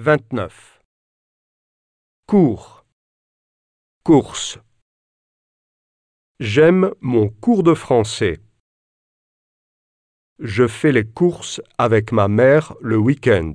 29. Cours. Course. J'aime mon cours de français. Je fais les courses avec ma mère le week-end.